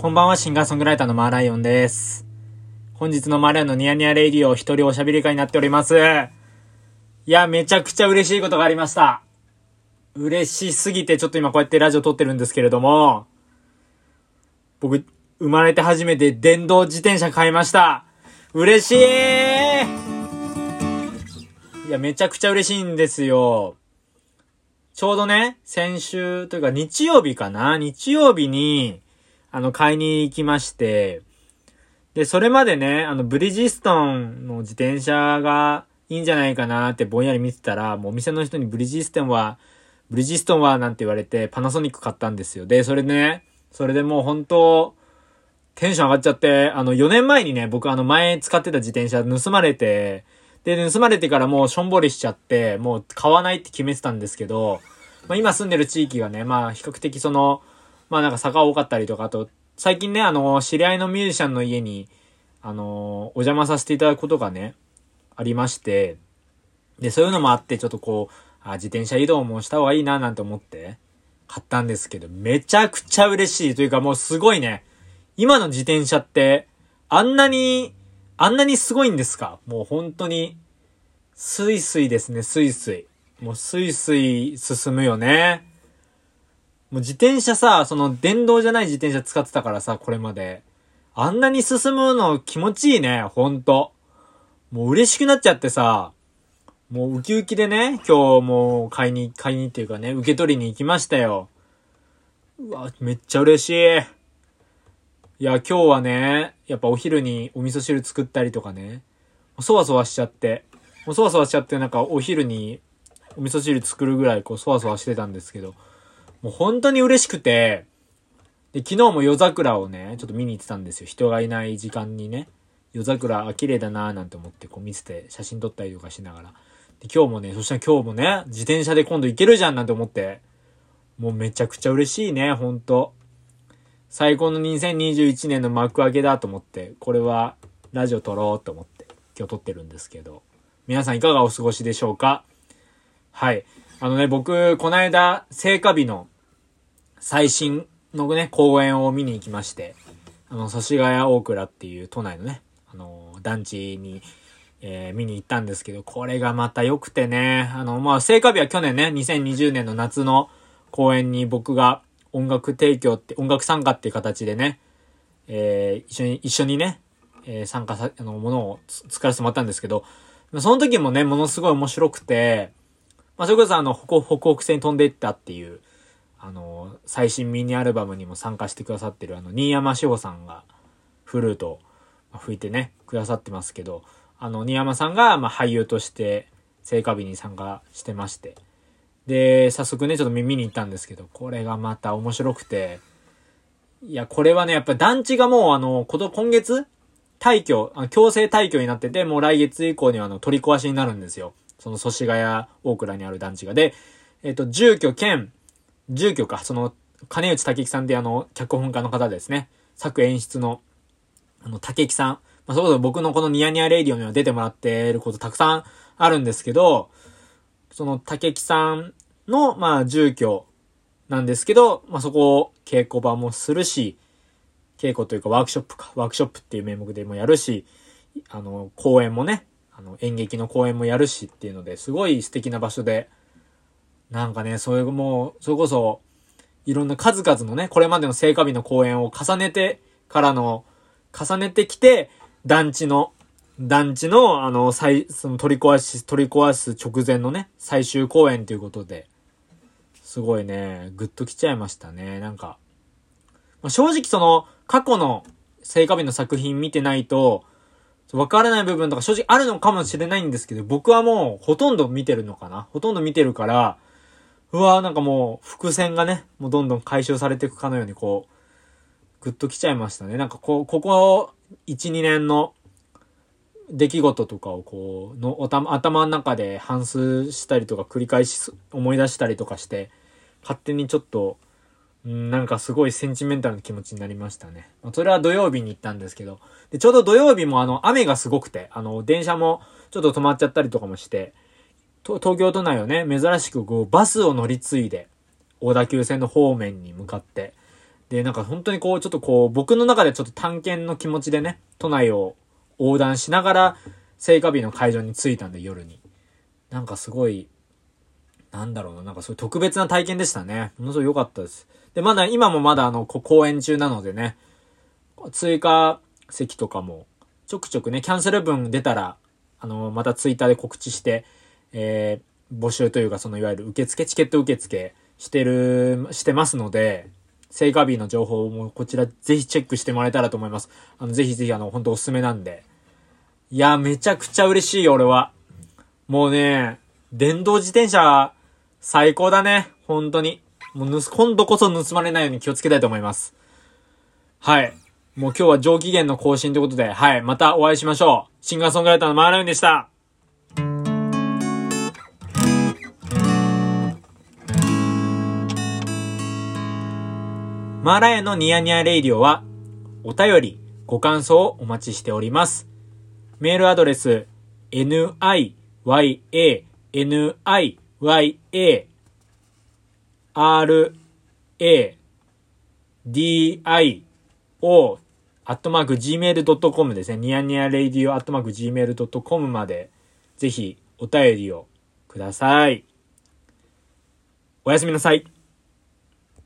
こんばんは、シンガーソングライターのマーライオンです。本日のマーライオンのニヤニヤレイディオ一人おしゃべり会になっております。いや、めちゃくちゃ嬉しいことがありました。嬉しすぎてちょっと今こうやってラジオ撮ってるんですけれども、僕、生まれて初めて電動自転車買いました。嬉しいいや、めちゃくちゃ嬉しいんですよ。ちょうどね、先週というか日曜日かな？日曜日に、あの、買いに行きまして、で、それまでね、あの、ブリヂストンの自転車がいいんじゃないかなってぼんやり見てたら、もうお店の人にブリヂストンは、ブリヂストンはなんて言われてパナソニック買ったんですよ。で、それでね、それでもう本当テンション上がっちゃって、あの、4年前にね、僕あの前使ってた自転車盗まれて、で、盗まれてからもうしょんぼりしちゃって、もう買わないって決めてたんですけど、まあ今住んでる地域がね、まあ比較的その、まあなんか坂多かったりとか、あと、最近ね、あの、知り合いのミュージシャンの家に、あの、お邪魔させていただくことがね、ありまして、で、そういうのもあって、ちょっとこう、あ、自転車移動もした方がいいな、なんて思って、買ったんですけど、めちゃくちゃ嬉しい。というかもうすごいね、今の自転車って、あんなに、あんなにすごいんですか？もう本当に、スイスイですね、スイスイ。もうスイスイ進むよね。もう自転車さ、その電動じゃない自転車使ってたからさ、これまで。あんなに進むの気持ちいいね、ほんと。もう嬉しくなっちゃってさ、もうウキウキでね、今日もう買いに、買いにっていうかね、受け取りに行きましたよ。うわ、めっちゃ嬉しい。いや、今日はね、やっぱお昼にお味噌汁作ったりとかね、そわそわしちゃって、もうそわそわしちゃってなんかお昼にお味噌汁作るぐらいこうそわそわしてたんですけど、もう本当に嬉しくて、で、昨日も夜桜をね、ちょっと見に行ってたんですよ。人がいない時間にね。夜桜、あ、綺麗だなーなんて思ってこう見てて写真撮ったりとかしながら。で、今日もね、そしたら今日もね、自転車で今度行けるじゃんなんて思って、もうめちゃくちゃ嬉しいね、ほんと。最高の2021年の幕開けだと思って、これはラジオ撮ろうと思って今日撮ってるんですけど、皆さんいかがお過ごしでしょうか？はい。あのね、僕、この間、聖火日の最新のね、公演を見に行きまして、あの、祖師ヶ谷大倉っていう都内のね、あの、団地に、えー見に行ったんですけど、これがまた良くてね、あの、まあ、聖火日は去年ね、2020年の夏の公演に僕が音楽提供って、音楽参加っていう形でね、えー一緒に、一緒にね、えー参加さ、あの、ものを作らせてもらったんですけど、その時もね、ものすごい面白くて、まあ、それこそあの、北北北西に飛んでいったっていう、あの、最新ミニアルバムにも参加してくださってるあの、新山志保さんが、フルート吹いてね、くださってますけど、あの、新山さんが、まあ、俳優として、聖火日に参加してまして、で、早速ね、ちょっと見に行ったんですけど、これがまた面白くて、いや、これはね、やっぱ団地がもうあの、こと、今月、退去、あ強制退去になってて、もう来月以降にはあの、取り壊しになるんですよ。その祖師ヶ谷大倉にある団地が。で、えっ、と、住居兼、住居か、その、金内武樹さんってあの、脚本家の方ですね。作演出の、あの、武樹さん。まあ、そこそ僕のこのニヤニヤレイディオには出てもらってることたくさんあるんですけど、その武樹さんの、まあ、住居なんですけど、まあ、そこを稽古場もするし、稽古というかワークショップか、ワークショップっていう名目でもやるし、あの、公演もね、あの、演劇の公演もやるしっていうので、すごい素敵な場所で、なんかね、そういうもう、それこそ、いろんな数々のね、これまでの聖火日の公演を重ねてからの、重ねてきて、団地の、団地の、あの、最、その取り壊し、取り壊す直前のね、最終公演ということで、すごいね、グッときちゃいましたね。なんか、まあ正直その、過去の聖火日の作品見てないと、わからない部分とか正直あるのかもしれないんですけど、僕はもうほとんど見てるのかなほとんど見てるから、うわーなんかもう伏線がね、もうどんどん回収されていくかのようにこう、グッときちゃいましたね。なんかこう、ここ1、2年の出来事とかをこう、のおた頭の中で反芻したりとか繰り返し思い出したりとかして、勝手にちょっと、うんなんかすごいセンチメンタルな気持ちになりましたね。それは土曜日に行ったんですけど、で、ちょうど土曜日もあの、雨がすごくて、あの、電車もちょっと止まっちゃったりとかもして、東京都内をね、珍しくこう、バスを乗り継いで、小田急線の方面に向かって、で、なんか本当にこう、ちょっとこう、僕の中でちょっと探検の気持ちでね、都内を横断しながら、聖火日の会場に着いたんで、夜に。なんかすごい、なんだろうな、なんかそういう特別な体験でしたね。ものすごい良かったです。で、まだ、今もまだあの、公演中なのでね、追加席とかも、ちょくちょくね、キャンセル分出たら、あの、またツイッターで告知して、えー、募集というか、そのいわゆる受付、チケット受付してる、してますので、聖火日の情報もこちらぜひチェックしてもらえたらと思います。あの、ぜひぜひあの、本当おすすめなんで。いや、めちゃくちゃ嬉しいよ、俺は。もうね、電動自転車、最高だね。本当に。もう盗、今度こそ盗まれないように気をつけたいと思います。はい。もう今日は上機嫌の更新ということで、はい。またお会いしましょう。シンガーソングライターのマーラインでした。マーライオンのニヤニヤレイディオは、お便り、ご感想をお待ちしております。メールアドレス、niya, niya, r, a, d, i, o, アットマーク gmail.com ですね。ニヤニヤレイディオアットマーク gmail.com まで、ぜひお便りをください。おやすみなさい。